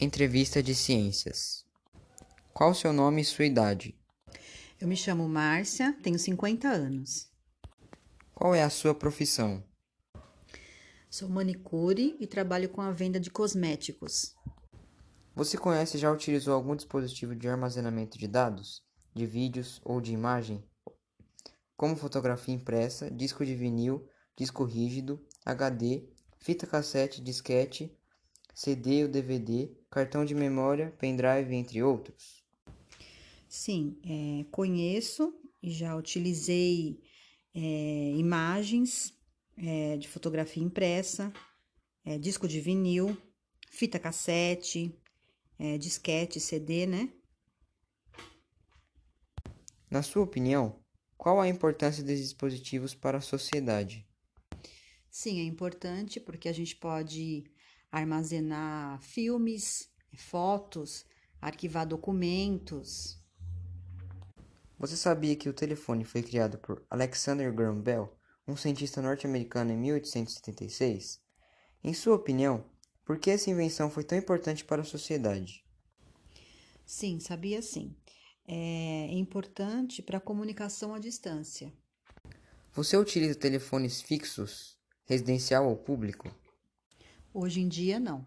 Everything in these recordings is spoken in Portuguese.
Entrevista de Ciências. Qual o seu nome e sua idade? Eu me chamo Márcia, tenho 50 anos. Qual é a sua profissão? Sou manicure e trabalho com a venda de cosméticos. Você conhece e já utilizou algum dispositivo de armazenamento de dados, de vídeos ou de imagem? Como fotografia impressa, disco de vinil, disco rígido, HD, fita cassete, disquete, CD ou DVD, cartão de memória, pendrive, entre outros? Sim, é, conheço e já utilizei é, imagens é, de fotografia impressa, é, disco de vinil, fita cassete, é, disquete, CD, né? Na sua opinião, qual a importância desses dispositivos para a sociedade? Sim, é importante porque a gente pode armazenar filmes, fotos, arquivar documentos. Você sabia que o telefone foi criado por Alexander Graham Bell, um cientista norte-americano em 1876? Em sua opinião, por que essa invenção foi tão importante para a sociedade? Sim, sabia sim. É importante para a comunicação à distância. Você utiliza telefones fixos, residencial ou público? Hoje em dia, não.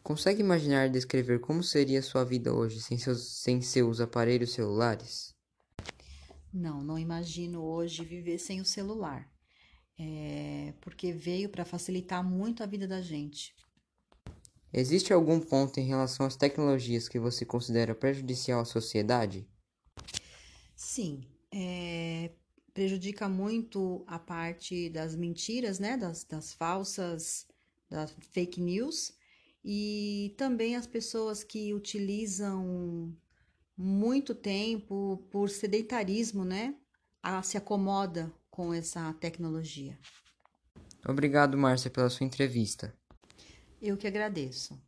Consegue imaginar e descrever como seria sua vida hoje sem seus, sem seus aparelhos celulares? Não, não imagino hoje viver sem o celular. É porque veio para facilitar muito a vida da gente. Existe algum ponto em relação às tecnologias que você considera prejudicial à sociedade? Sim, é, prejudica muito a parte das mentiras, né? Das, das falsas, das fake news. E também as pessoas que utilizam muito tempo por sedentarismo, né? A, se acomoda com essa tecnologia. Obrigado, Márcia, pela sua entrevista. Eu que agradeço.